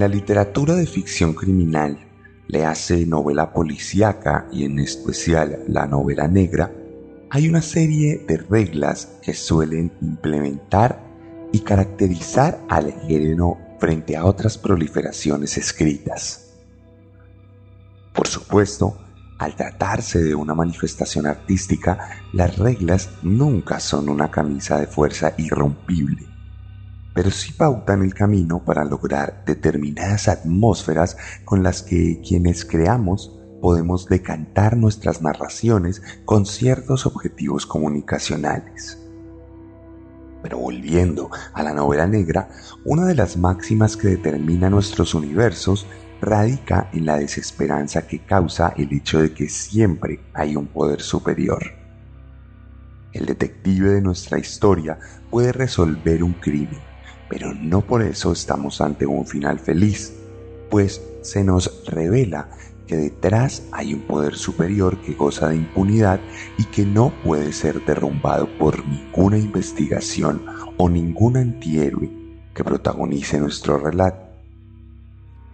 La literatura de ficción criminal, le hace novela policíaca y en especial la novela negra, hay una serie de reglas que suelen implementar y caracterizar al género frente a otras proliferaciones escritas. Por supuesto, al tratarse de una manifestación artística, las reglas nunca son una camisa de fuerza irrompible pero sí pautan el camino para lograr determinadas atmósferas con las que quienes creamos podemos decantar nuestras narraciones con ciertos objetivos comunicacionales. Pero volviendo a la novela negra, una de las máximas que determina nuestros universos radica en la desesperanza que causa el hecho de que siempre hay un poder superior. El detective de nuestra historia puede resolver un crimen, pero no por eso estamos ante un final feliz, pues se nos revela que detrás hay un poder superior que goza de impunidad y que no puede ser derrumbado por ninguna investigación o ningún antihéroe que protagonice nuestro relato.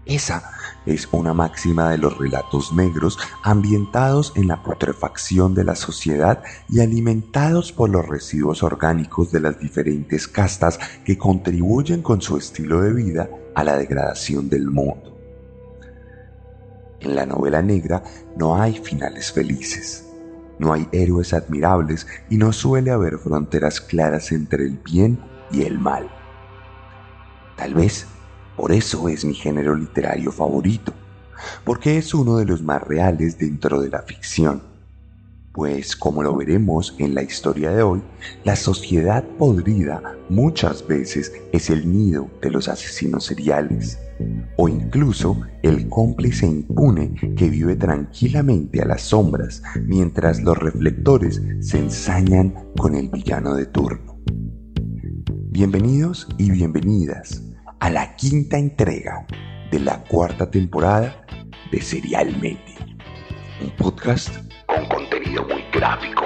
Esa es una máxima de los relatos negros ambientados en la putrefacción de la sociedad y alimentados por los residuos orgánicos de las diferentes castas que contribuyen con su estilo de vida a la degradación del mundo. En la novela negra no hay finales felices, no hay héroes admirables y no suele haber fronteras claras entre el bien y el mal. Tal vez por eso es mi género literario favorito, porque es uno de los más reales dentro de la ficción. Pues como lo veremos en la historia de hoy, la sociedad podrida muchas veces es el nido de los asesinos seriales, o incluso el cómplice impune que vive tranquilamente a las sombras mientras los reflectores se ensañan con el villano de turno. Bienvenidos y bienvenidas a la quinta entrega de la cuarta temporada de Serialmente, un podcast con contenido muy gráfico.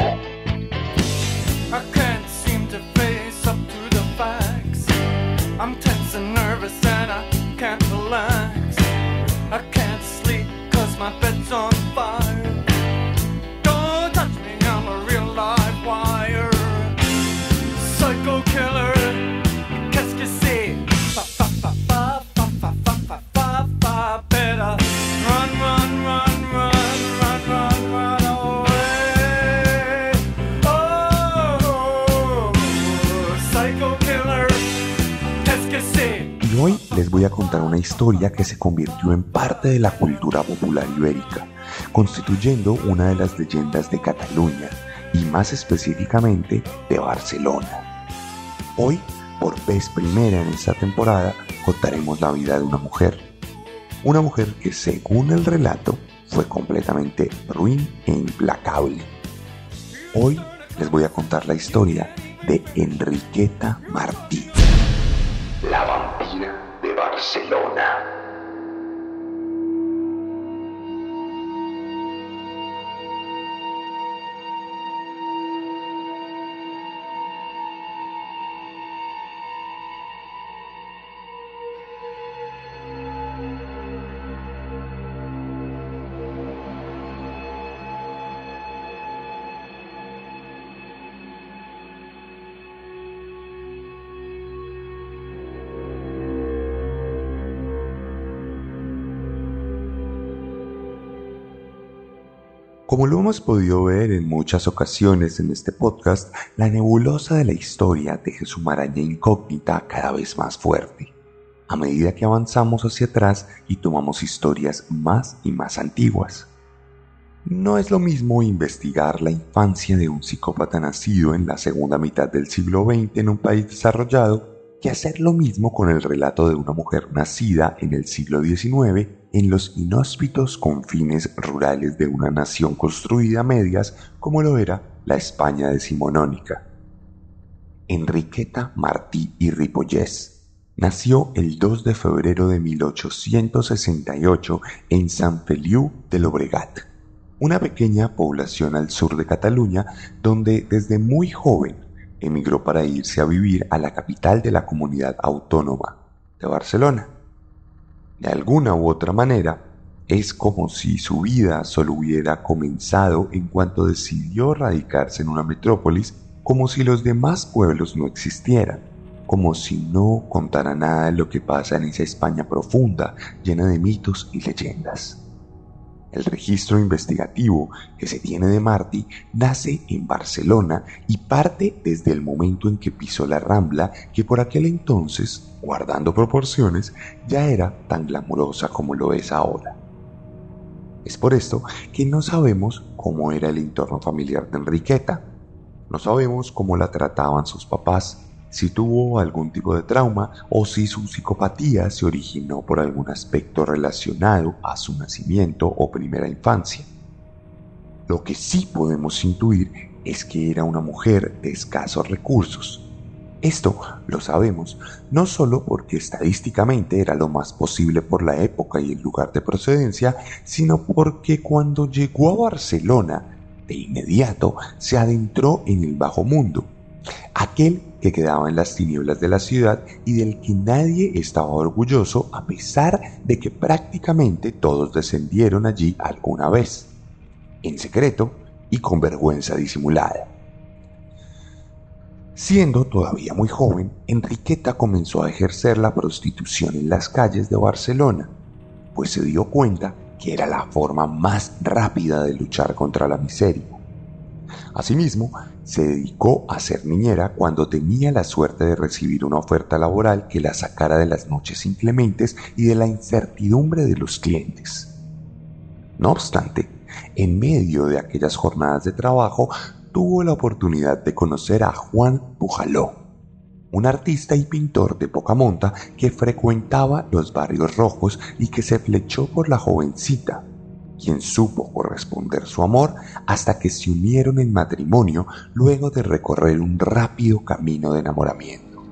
Voy a contar una historia que se convirtió en parte de la cultura popular ibérica, constituyendo una de las leyendas de Cataluña y más específicamente de Barcelona. Hoy, por vez primera en esta temporada, contaremos la vida de una mujer. Una mujer que según el relato fue completamente ruin e implacable. Hoy les voy a contar la historia de Enriqueta Martí. Como lo hemos podido ver en muchas ocasiones en este podcast, la nebulosa de la historia deja su maraña incógnita cada vez más fuerte, a medida que avanzamos hacia atrás y tomamos historias más y más antiguas. No es lo mismo investigar la infancia de un psicópata nacido en la segunda mitad del siglo XX en un país desarrollado que hacer lo mismo con el relato de una mujer nacida en el siglo XIX en los inhóspitos confines rurales de una nación construida a medias como lo era la España decimonónica. Enriqueta Martí y Ripollés nació el 2 de febrero de 1868 en San Feliu de Llobregat, una pequeña población al sur de Cataluña donde desde muy joven emigró para irse a vivir a la capital de la comunidad autónoma de Barcelona. De alguna u otra manera, es como si su vida solo hubiera comenzado en cuanto decidió radicarse en una metrópolis, como si los demás pueblos no existieran, como si no contara nada de lo que pasa en esa España profunda, llena de mitos y leyendas. El registro investigativo que se tiene de Martí nace en Barcelona y parte desde el momento en que pisó la Rambla, que por aquel entonces, guardando proporciones, ya era tan glamurosa como lo es ahora. Es por esto que no sabemos cómo era el entorno familiar de Enriqueta, no sabemos cómo la trataban sus papás, si tuvo algún tipo de trauma o si su psicopatía se originó por algún aspecto relacionado a su nacimiento o primera infancia. Lo que sí podemos intuir es que era una mujer de escasos recursos. Esto lo sabemos no solo porque estadísticamente era lo más posible por la época y el lugar de procedencia, sino porque cuando llegó a Barcelona, de inmediato se adentró en el bajo mundo, aquel que quedaba en las tinieblas de la ciudad y del que nadie estaba orgulloso a pesar de que prácticamente todos descendieron allí alguna vez, en secreto y con vergüenza disimulada. Siendo todavía muy joven, Enriqueta comenzó a ejercer la prostitución en las calles de Barcelona, pues se dio cuenta que era la forma más rápida de luchar contra la miseria. Asimismo, se dedicó a ser niñera cuando tenía la suerte de recibir una oferta laboral que la sacara de las noches inclementes y de la incertidumbre de los clientes. No obstante, en medio de aquellas jornadas de trabajo, tuvo la oportunidad de conocer a Juan Pujaló, un artista y pintor de poca monta que frecuentaba los barrios rojos y que se flechó por la jovencita, quien supo corresponder su amor hasta que se unieron en matrimonio luego de recorrer un rápido camino de enamoramiento.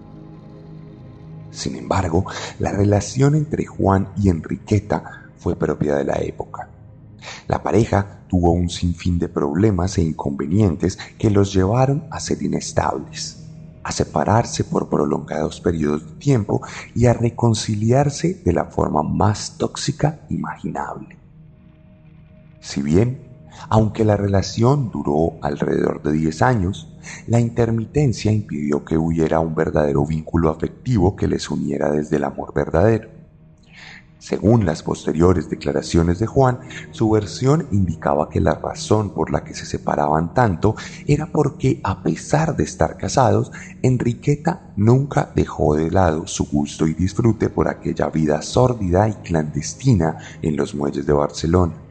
Sin embargo, la relación entre Juan y Enriqueta fue propia de la época. La pareja tuvo un sinfín de problemas e inconvenientes que los llevaron a ser inestables, a separarse por prolongados periodos de tiempo y a reconciliarse de la forma más tóxica imaginable. Si bien, aunque la relación duró alrededor de 10 años, la intermitencia impidió que hubiera un verdadero vínculo afectivo que les uniera desde el amor verdadero. Según las posteriores declaraciones de Juan, su versión indicaba que la razón por la que se separaban tanto era porque, a pesar de estar casados, Enriqueta nunca dejó de lado su gusto y disfrute por aquella vida sórdida y clandestina en los muelles de Barcelona.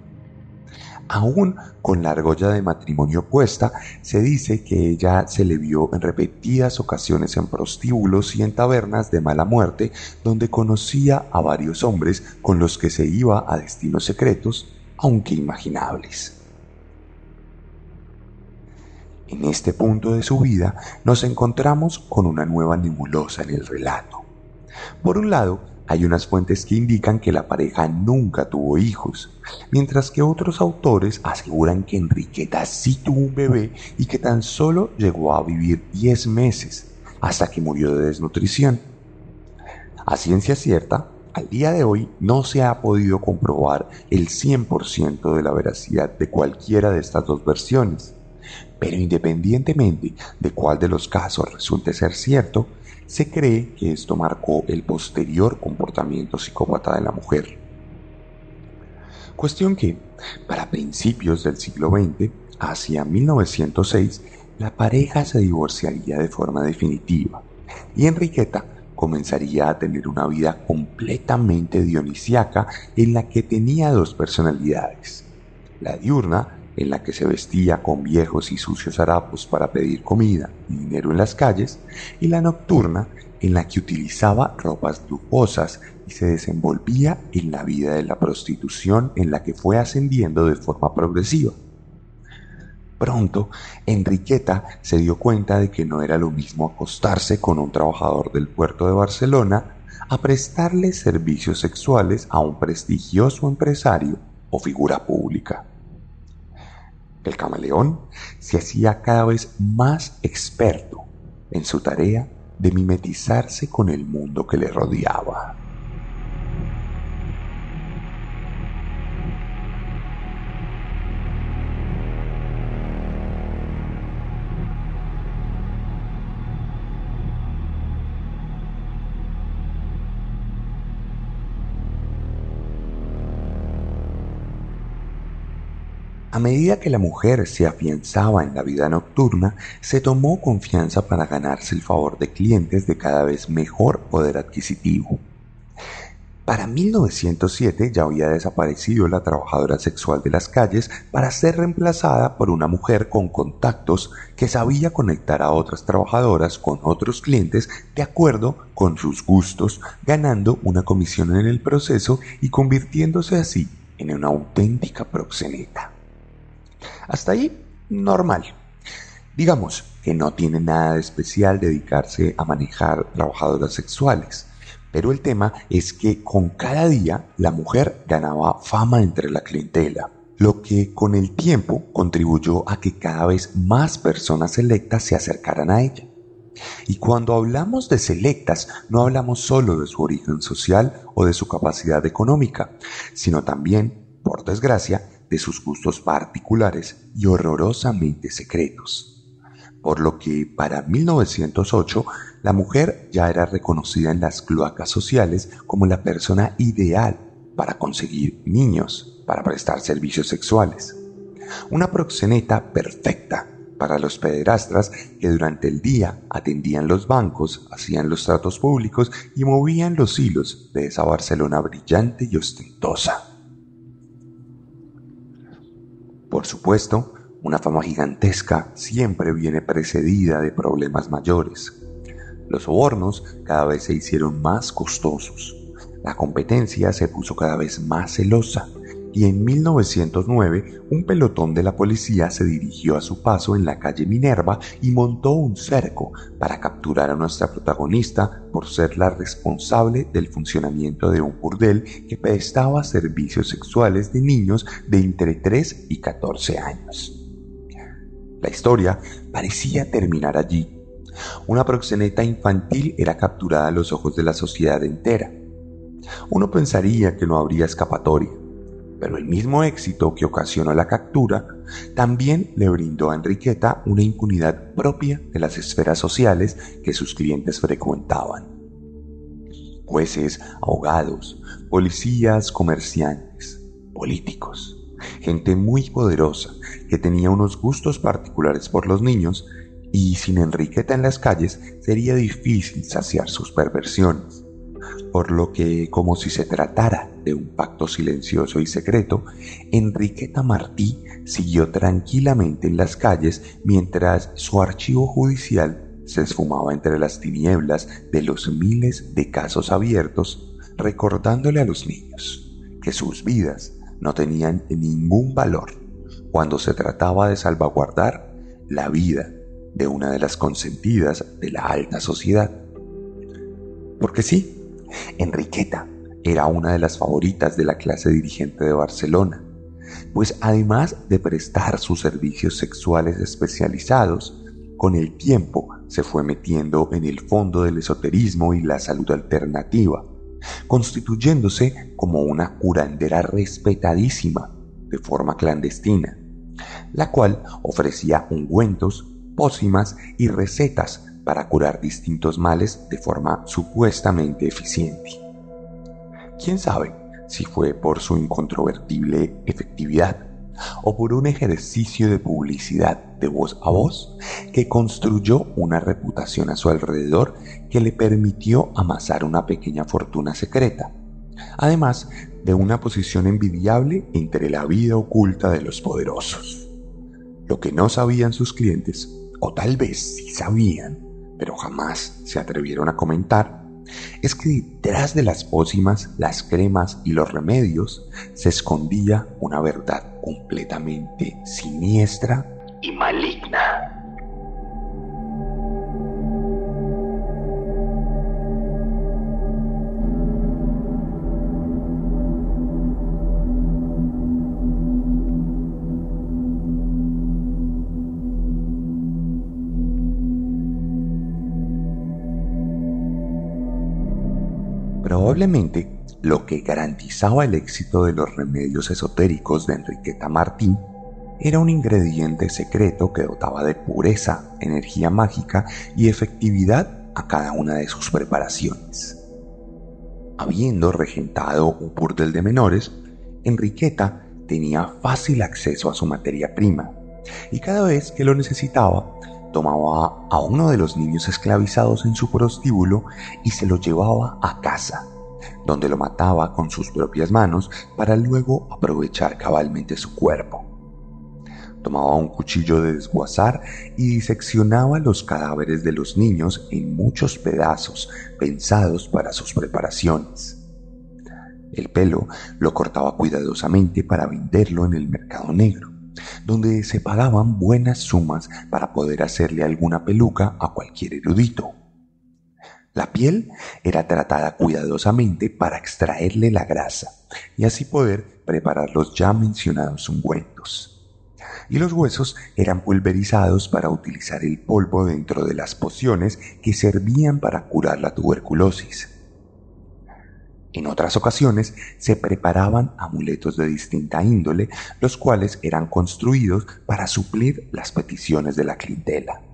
Aún con la argolla de matrimonio puesta, se dice que ella se le vio en repetidas ocasiones en prostíbulos y en tabernas de mala muerte, donde conocía a varios hombres con los que se iba a destinos secretos, aunque imaginables. En este punto de su vida nos encontramos con una nueva nebulosa en el relato. Por un lado, hay unas fuentes que indican que la pareja nunca tuvo hijos, mientras que otros autores aseguran que Enriqueta sí tuvo un bebé y que tan solo llegó a vivir 10 meses, hasta que murió de desnutrición. A ciencia cierta, al día de hoy no se ha podido comprobar el 100% de la veracidad de cualquiera de estas dos versiones, pero independientemente de cuál de los casos resulte ser cierto, se cree que esto marcó el posterior comportamiento psicópata de la mujer. Cuestión que, para principios del siglo XX, hacia 1906, la pareja se divorciaría de forma definitiva y Enriqueta comenzaría a tener una vida completamente dionisiaca en la que tenía dos personalidades. La diurna, en la que se vestía con viejos y sucios harapos para pedir comida y dinero en las calles, y la nocturna, en la que utilizaba ropas lujosas y se desenvolvía en la vida de la prostitución en la que fue ascendiendo de forma progresiva. Pronto, Enriqueta se dio cuenta de que no era lo mismo acostarse con un trabajador del puerto de Barcelona a prestarle servicios sexuales a un prestigioso empresario o figura pública. El camaleón se hacía cada vez más experto en su tarea de mimetizarse con el mundo que le rodeaba. A medida que la mujer se afianzaba en la vida nocturna, se tomó confianza para ganarse el favor de clientes de cada vez mejor poder adquisitivo. Para 1907 ya había desaparecido la trabajadora sexual de las calles para ser reemplazada por una mujer con contactos que sabía conectar a otras trabajadoras con otros clientes de acuerdo con sus gustos, ganando una comisión en el proceso y convirtiéndose así en una auténtica proxeneta. Hasta ahí, normal. Digamos que no tiene nada de especial dedicarse a manejar trabajadoras sexuales, pero el tema es que con cada día la mujer ganaba fama entre la clientela, lo que con el tiempo contribuyó a que cada vez más personas selectas se acercaran a ella. Y cuando hablamos de selectas, no hablamos solo de su origen social o de su capacidad económica, sino también, por desgracia, de sus gustos particulares y horrorosamente secretos. Por lo que para 1908 la mujer ya era reconocida en las cloacas sociales como la persona ideal para conseguir niños, para prestar servicios sexuales. Una proxeneta perfecta para los pederastras que durante el día atendían los bancos, hacían los tratos públicos y movían los hilos de esa Barcelona brillante y ostentosa. Por supuesto, una fama gigantesca siempre viene precedida de problemas mayores. Los sobornos cada vez se hicieron más costosos. La competencia se puso cada vez más celosa y en 1909 un pelotón de la policía se dirigió a su paso en la calle Minerva y montó un cerco para capturar a nuestra protagonista por ser la responsable del funcionamiento de un burdel que prestaba servicios sexuales de niños de entre 3 y 14 años. La historia parecía terminar allí. Una proxeneta infantil era capturada a los ojos de la sociedad entera. Uno pensaría que no habría escapatoria pero el mismo éxito que ocasionó la captura también le brindó a Enriqueta una impunidad propia de las esferas sociales que sus clientes frecuentaban. Jueces, abogados, policías, comerciantes, políticos, gente muy poderosa que tenía unos gustos particulares por los niños y sin Enriqueta en las calles sería difícil saciar sus perversiones por lo que, como si se tratara de un pacto silencioso y secreto, Enriqueta Martí siguió tranquilamente en las calles mientras su archivo judicial se esfumaba entre las tinieblas de los miles de casos abiertos, recordándole a los niños que sus vidas no tenían ningún valor cuando se trataba de salvaguardar la vida de una de las consentidas de la alta sociedad. Porque sí, Enriqueta era una de las favoritas de la clase dirigente de Barcelona, pues además de prestar sus servicios sexuales especializados, con el tiempo se fue metiendo en el fondo del esoterismo y la salud alternativa, constituyéndose como una curandera respetadísima de forma clandestina, la cual ofrecía ungüentos, pócimas y recetas para curar distintos males de forma supuestamente eficiente. ¿Quién sabe si fue por su incontrovertible efectividad o por un ejercicio de publicidad de voz a voz que construyó una reputación a su alrededor que le permitió amasar una pequeña fortuna secreta, además de una posición envidiable entre la vida oculta de los poderosos. Lo que no sabían sus clientes, o tal vez sí sabían, pero jamás se atrevieron a comentar, es que detrás de las pócimas, las cremas y los remedios se escondía una verdad completamente siniestra y maligna. Probablemente lo que garantizaba el éxito de los remedios esotéricos de Enriqueta Martín era un ingrediente secreto que dotaba de pureza, energía mágica y efectividad a cada una de sus preparaciones. Habiendo regentado un burdel de menores, Enriqueta tenía fácil acceso a su materia prima y cada vez que lo necesitaba tomaba a uno de los niños esclavizados en su prostíbulo y se lo llevaba a casa, donde lo mataba con sus propias manos para luego aprovechar cabalmente su cuerpo. Tomaba un cuchillo de desguazar y diseccionaba los cadáveres de los niños en muchos pedazos pensados para sus preparaciones. El pelo lo cortaba cuidadosamente para venderlo en el mercado negro donde se pagaban buenas sumas para poder hacerle alguna peluca a cualquier erudito. La piel era tratada cuidadosamente para extraerle la grasa y así poder preparar los ya mencionados ungüentos. Y los huesos eran pulverizados para utilizar el polvo dentro de las pociones que servían para curar la tuberculosis. En otras ocasiones se preparaban amuletos de distinta índole, los cuales eran construidos para suplir las peticiones de la clientela.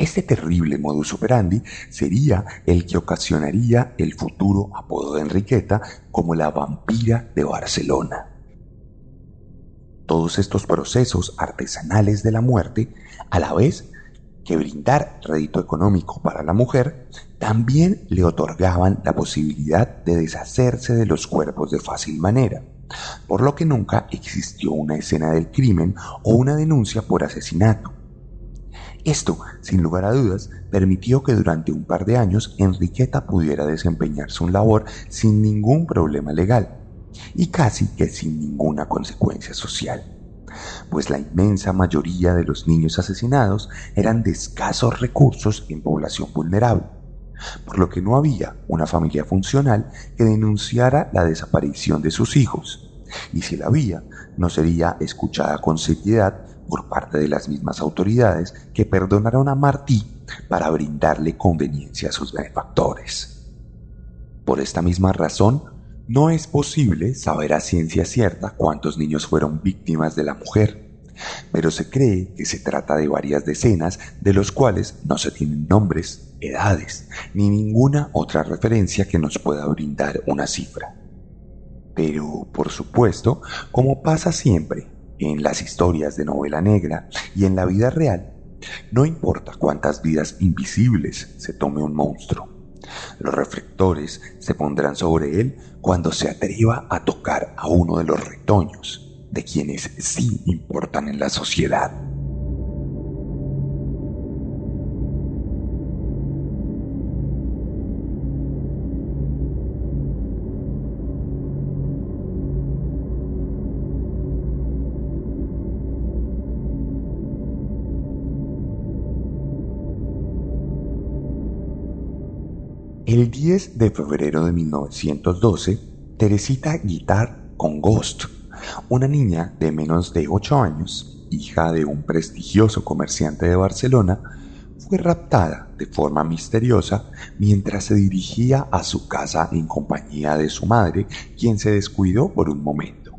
Este terrible modus operandi sería el que ocasionaría el futuro apodo de Enriqueta como la vampira de Barcelona. Todos estos procesos artesanales de la muerte, a la vez que brindar rédito económico para la mujer, también le otorgaban la posibilidad de deshacerse de los cuerpos de fácil manera, por lo que nunca existió una escena del crimen o una denuncia por asesinato. Esto, sin lugar a dudas, permitió que durante un par de años Enriqueta pudiera desempeñar su labor sin ningún problema legal y casi que sin ninguna consecuencia social pues la inmensa mayoría de los niños asesinados eran de escasos recursos en población vulnerable, por lo que no había una familia funcional que denunciara la desaparición de sus hijos, y si la había, no sería escuchada con seriedad por parte de las mismas autoridades que perdonaron a Martí para brindarle conveniencia a sus benefactores. Por esta misma razón, no es posible saber a ciencia cierta cuántos niños fueron víctimas de la mujer, pero se cree que se trata de varias decenas de los cuales no se tienen nombres, edades, ni ninguna otra referencia que nos pueda brindar una cifra. Pero, por supuesto, como pasa siempre en las historias de novela negra y en la vida real, no importa cuántas vidas invisibles se tome un monstruo, los reflectores se pondrán sobre él cuando se atreva a tocar a uno de los retoños, de quienes sí importan en la sociedad. El 10 de febrero de 1912, Teresita Guitar con Ghost, una niña de menos de 8 años, hija de un prestigioso comerciante de Barcelona, fue raptada de forma misteriosa mientras se dirigía a su casa en compañía de su madre, quien se descuidó por un momento,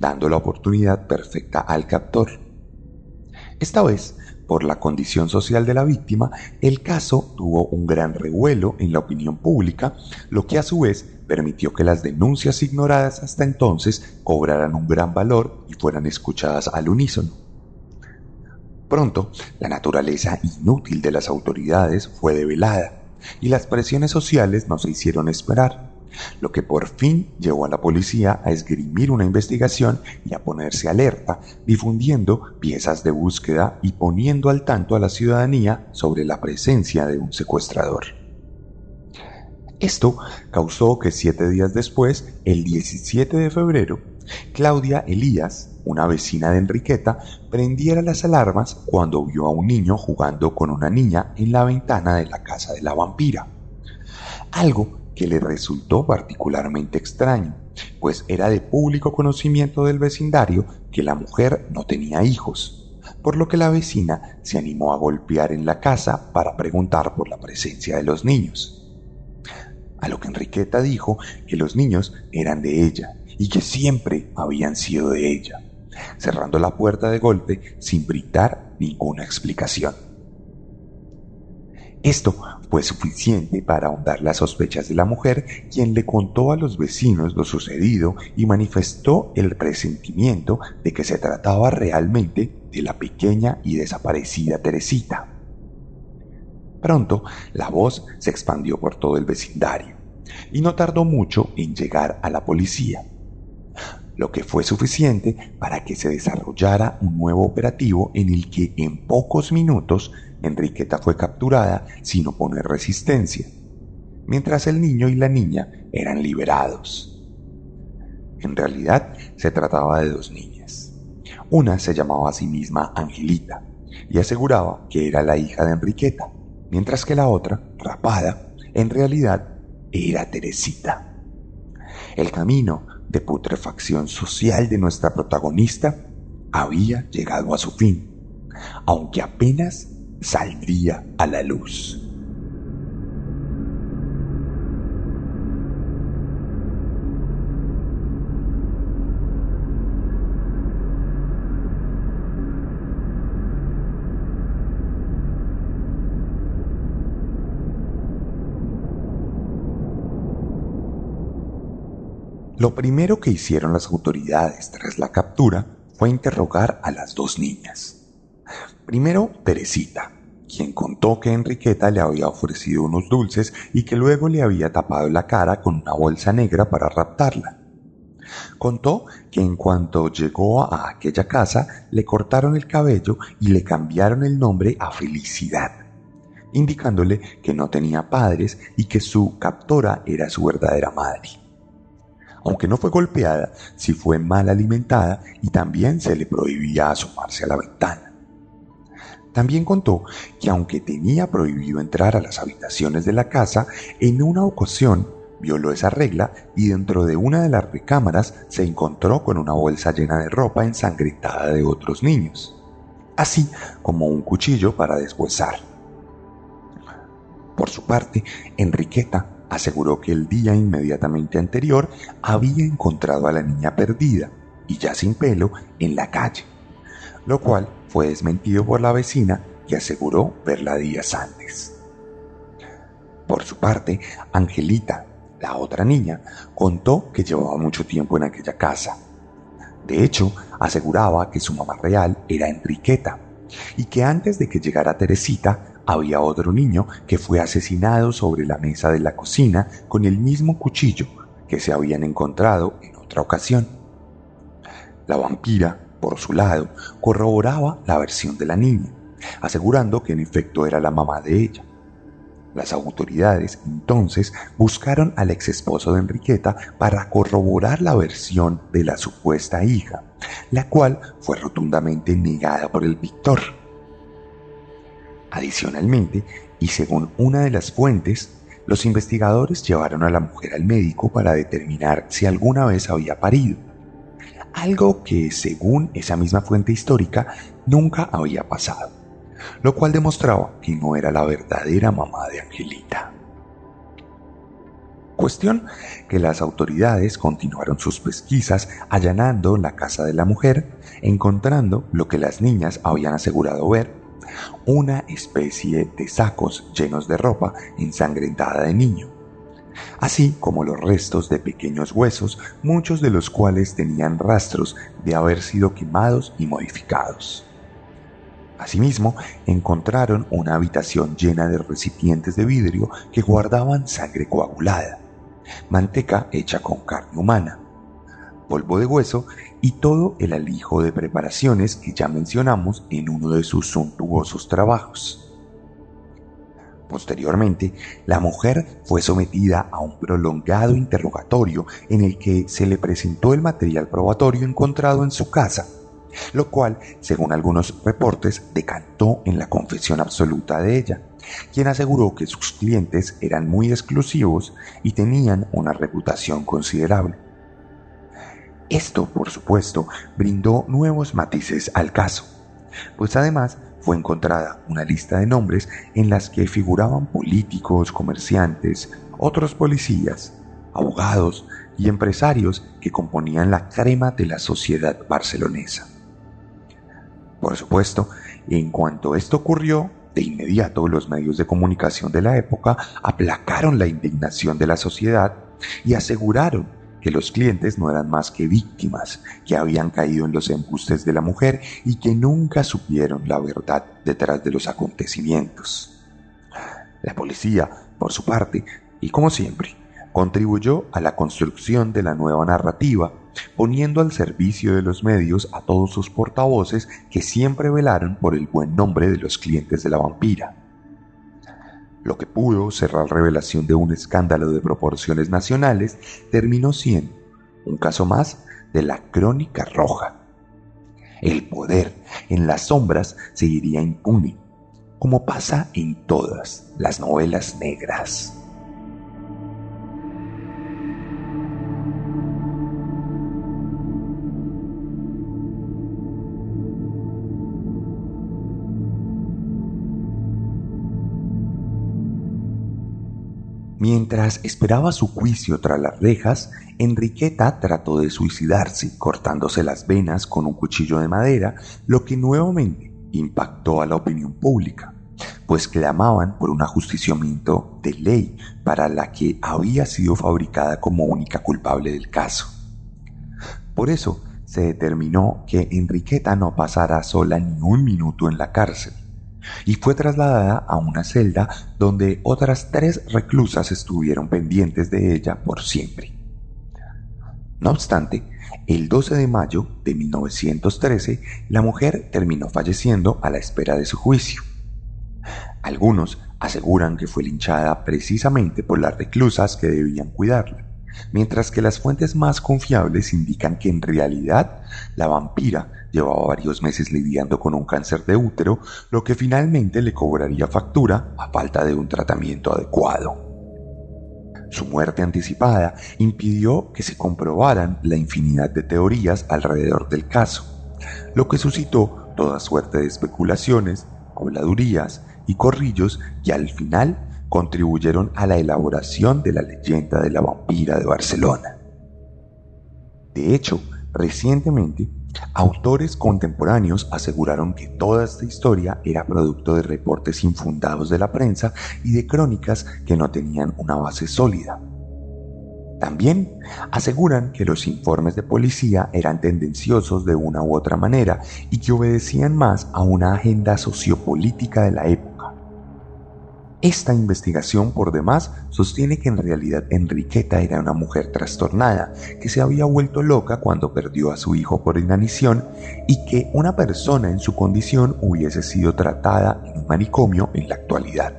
dando la oportunidad perfecta al captor. Esta vez por la condición social de la víctima, el caso tuvo un gran revuelo en la opinión pública, lo que a su vez permitió que las denuncias ignoradas hasta entonces cobraran un gran valor y fueran escuchadas al unísono. Pronto, la naturaleza inútil de las autoridades fue develada y las presiones sociales no se hicieron esperar lo que por fin llevó a la policía a esgrimir una investigación y a ponerse alerta, difundiendo piezas de búsqueda y poniendo al tanto a la ciudadanía sobre la presencia de un secuestrador. Esto causó que siete días después, el 17 de febrero, Claudia Elías, una vecina de Enriqueta, prendiera las alarmas cuando vio a un niño jugando con una niña en la ventana de la casa de la vampira. Algo que le resultó particularmente extraño, pues era de público conocimiento del vecindario que la mujer no tenía hijos, por lo que la vecina se animó a golpear en la casa para preguntar por la presencia de los niños. A lo que Enriqueta dijo que los niños eran de ella y que siempre habían sido de ella, cerrando la puerta de golpe sin brindar ninguna explicación. Esto fue suficiente para ahondar las sospechas de la mujer, quien le contó a los vecinos lo sucedido y manifestó el presentimiento de que se trataba realmente de la pequeña y desaparecida Teresita. Pronto la voz se expandió por todo el vecindario y no tardó mucho en llegar a la policía, lo que fue suficiente para que se desarrollara un nuevo operativo en el que en pocos minutos Enriqueta fue capturada sin oponer resistencia, mientras el niño y la niña eran liberados. En realidad se trataba de dos niñas. Una se llamaba a sí misma Angelita y aseguraba que era la hija de Enriqueta, mientras que la otra, rapada, en realidad era Teresita. El camino de putrefacción social de nuestra protagonista había llegado a su fin, aunque apenas saldría a la luz. Lo primero que hicieron las autoridades tras la captura fue interrogar a las dos niñas. Primero, Teresita, quien contó que Enriqueta le había ofrecido unos dulces y que luego le había tapado la cara con una bolsa negra para raptarla. Contó que en cuanto llegó a aquella casa le cortaron el cabello y le cambiaron el nombre a Felicidad, indicándole que no tenía padres y que su captora era su verdadera madre. Aunque no fue golpeada, sí fue mal alimentada y también se le prohibía asomarse a la ventana. También contó que aunque tenía prohibido entrar a las habitaciones de la casa, en una ocasión violó esa regla y dentro de una de las recámaras se encontró con una bolsa llena de ropa ensangrentada de otros niños, así como un cuchillo para deshuesar. Por su parte, Enriqueta aseguró que el día inmediatamente anterior había encontrado a la niña perdida y ya sin pelo en la calle, lo cual fue desmentido por la vecina que aseguró verla días antes. Por su parte, Angelita, la otra niña, contó que llevaba mucho tiempo en aquella casa. De hecho, aseguraba que su mamá real era Enriqueta y que antes de que llegara Teresita había otro niño que fue asesinado sobre la mesa de la cocina con el mismo cuchillo que se habían encontrado en otra ocasión. La vampira por su lado, corroboraba la versión de la niña, asegurando que en efecto era la mamá de ella. Las autoridades entonces buscaron al ex esposo de Enriqueta para corroborar la versión de la supuesta hija, la cual fue rotundamente negada por el Víctor. Adicionalmente, y según una de las fuentes, los investigadores llevaron a la mujer al médico para determinar si alguna vez había parido algo que según esa misma fuente histórica nunca había pasado, lo cual demostraba que no era la verdadera mamá de Angelita. Cuestión que las autoridades continuaron sus pesquisas allanando la casa de la mujer, encontrando lo que las niñas habían asegurado ver una especie de sacos llenos de ropa ensangrentada de niño, así como los restos de pequeños huesos, muchos de los cuales tenían rastros de haber sido quemados y modificados. Asimismo, encontraron una habitación llena de recipientes de vidrio que guardaban sangre coagulada, manteca hecha con carne humana, polvo de hueso y todo el alijo de preparaciones que ya mencionamos en uno de sus suntuosos trabajos. Posteriormente, la mujer fue sometida a un prolongado interrogatorio en el que se le presentó el material probatorio encontrado en su casa, lo cual, según algunos reportes, decantó en la confesión absoluta de ella, quien aseguró que sus clientes eran muy exclusivos y tenían una reputación considerable. Esto, por supuesto, brindó nuevos matices al caso, pues además fue encontrada una lista de nombres en las que figuraban políticos, comerciantes, otros policías, abogados y empresarios que componían la crema de la sociedad barcelonesa. Por supuesto, en cuanto esto ocurrió, de inmediato los medios de comunicación de la época aplacaron la indignación de la sociedad y aseguraron que los clientes no eran más que víctimas, que habían caído en los embustes de la mujer y que nunca supieron la verdad detrás de los acontecimientos. La policía, por su parte, y como siempre, contribuyó a la construcción de la nueva narrativa, poniendo al servicio de los medios a todos sus portavoces que siempre velaron por el buen nombre de los clientes de la vampira lo que pudo ser la revelación de un escándalo de proporciones nacionales, terminó siendo un caso más de la crónica roja. El poder en las sombras seguiría impune, como pasa en todas las novelas negras. Mientras esperaba su juicio tras las rejas, Enriqueta trató de suicidarse cortándose las venas con un cuchillo de madera, lo que nuevamente impactó a la opinión pública, pues clamaban por un ajusticiamiento de ley para la que había sido fabricada como única culpable del caso. Por eso se determinó que Enriqueta no pasara sola ni un minuto en la cárcel y fue trasladada a una celda donde otras tres reclusas estuvieron pendientes de ella por siempre. No obstante, el 12 de mayo de 1913, la mujer terminó falleciendo a la espera de su juicio. Algunos aseguran que fue linchada precisamente por las reclusas que debían cuidarla, mientras que las fuentes más confiables indican que en realidad la vampira Llevaba varios meses lidiando con un cáncer de útero, lo que finalmente le cobraría factura a falta de un tratamiento adecuado. Su muerte anticipada impidió que se comprobaran la infinidad de teorías alrededor del caso, lo que suscitó toda suerte de especulaciones, habladurías y corrillos que al final contribuyeron a la elaboración de la leyenda de la vampira de Barcelona. De hecho, recientemente Autores contemporáneos aseguraron que toda esta historia era producto de reportes infundados de la prensa y de crónicas que no tenían una base sólida. También aseguran que los informes de policía eran tendenciosos de una u otra manera y que obedecían más a una agenda sociopolítica de la época esta investigación por demás sostiene que en realidad Enriqueta era una mujer trastornada, que se había vuelto loca cuando perdió a su hijo por inanición y que una persona en su condición hubiese sido tratada en un manicomio en la actualidad.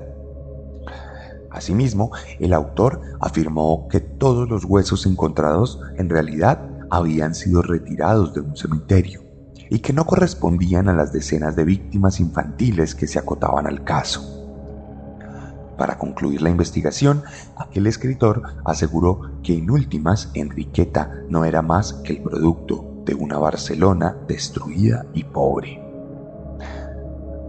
Asimismo, el autor afirmó que todos los huesos encontrados en realidad habían sido retirados de un cementerio y que no correspondían a las decenas de víctimas infantiles que se acotaban al caso. Para concluir la investigación, aquel escritor aseguró que en últimas Enriqueta no era más que el producto de una Barcelona destruida y pobre.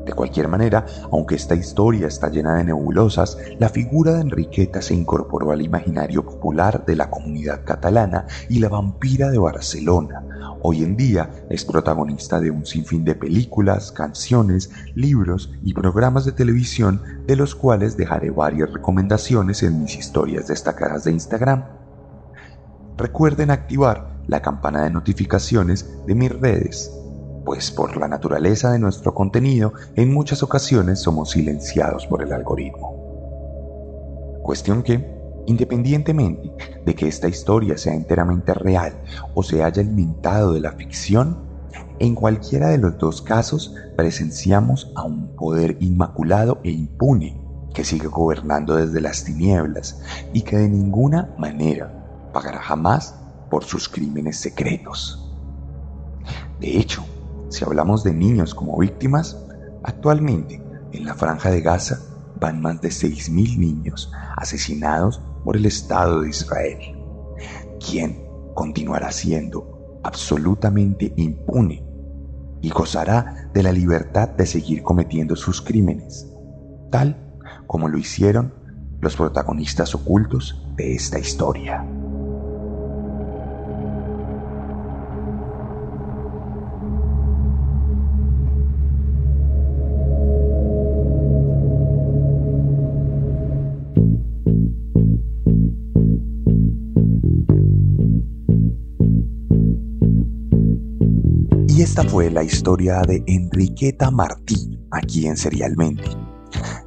De cualquier manera, aunque esta historia está llena de nebulosas, la figura de Enriqueta se incorporó al imaginario popular de la comunidad catalana y la vampira de Barcelona. Hoy en día es protagonista de un sinfín de películas, canciones, libros y programas de televisión de los cuales dejaré varias recomendaciones en mis historias destacadas de Instagram. Recuerden activar la campana de notificaciones de mis redes pues por la naturaleza de nuestro contenido en muchas ocasiones somos silenciados por el algoritmo. Cuestión que, independientemente de que esta historia sea enteramente real o se haya inventado de la ficción, en cualquiera de los dos casos presenciamos a un poder inmaculado e impune que sigue gobernando desde las tinieblas y que de ninguna manera pagará jamás por sus crímenes secretos. De hecho, si hablamos de niños como víctimas, actualmente en la franja de Gaza van más de 6.000 niños asesinados por el Estado de Israel, quien continuará siendo absolutamente impune y gozará de la libertad de seguir cometiendo sus crímenes, tal como lo hicieron los protagonistas ocultos de esta historia. Esta fue la historia de Enriqueta Martí aquí en Serialmente,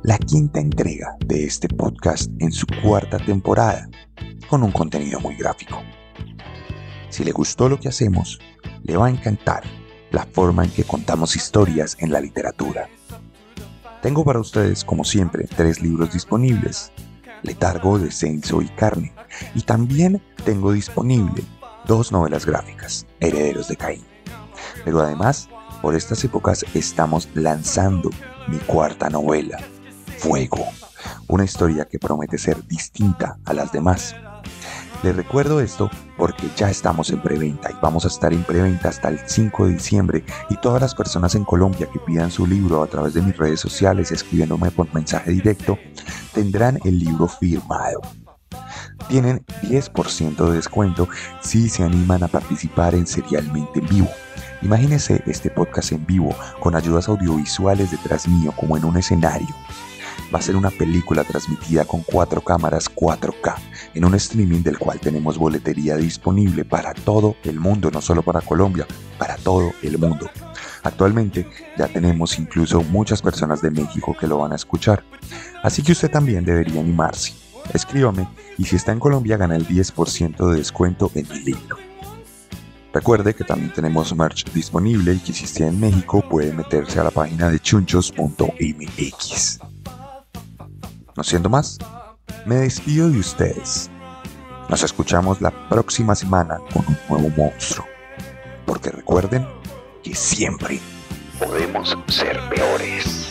la quinta entrega de este podcast en su cuarta temporada, con un contenido muy gráfico. Si le gustó lo que hacemos, le va a encantar la forma en que contamos historias en la literatura. Tengo para ustedes, como siempre, tres libros disponibles, Letargo, Descenso y Carne, y también tengo disponible dos novelas gráficas, Herederos de Caín. Pero además, por estas épocas estamos lanzando mi cuarta novela, Fuego, una historia que promete ser distinta a las demás. Les recuerdo esto porque ya estamos en preventa y vamos a estar en preventa hasta el 5 de diciembre y todas las personas en Colombia que pidan su libro a través de mis redes sociales escribiéndome por mensaje directo tendrán el libro firmado. Tienen 10% de descuento si se animan a participar en Serialmente en Vivo Imagínese este podcast en vivo con ayudas audiovisuales detrás mío como en un escenario. Va a ser una película transmitida con cuatro cámaras 4K en un streaming del cual tenemos boletería disponible para todo el mundo, no solo para Colombia, para todo el mundo. Actualmente ya tenemos incluso muchas personas de México que lo van a escuchar. Así que usted también debería animarse. Escríbame y si está en Colombia gana el 10% de descuento en mi libro. Recuerde que también tenemos merch disponible y que si está en México puede meterse a la página de chunchos.mx. No siendo más, me despido de ustedes. Nos escuchamos la próxima semana con un nuevo monstruo. Porque recuerden que siempre podemos ser peores.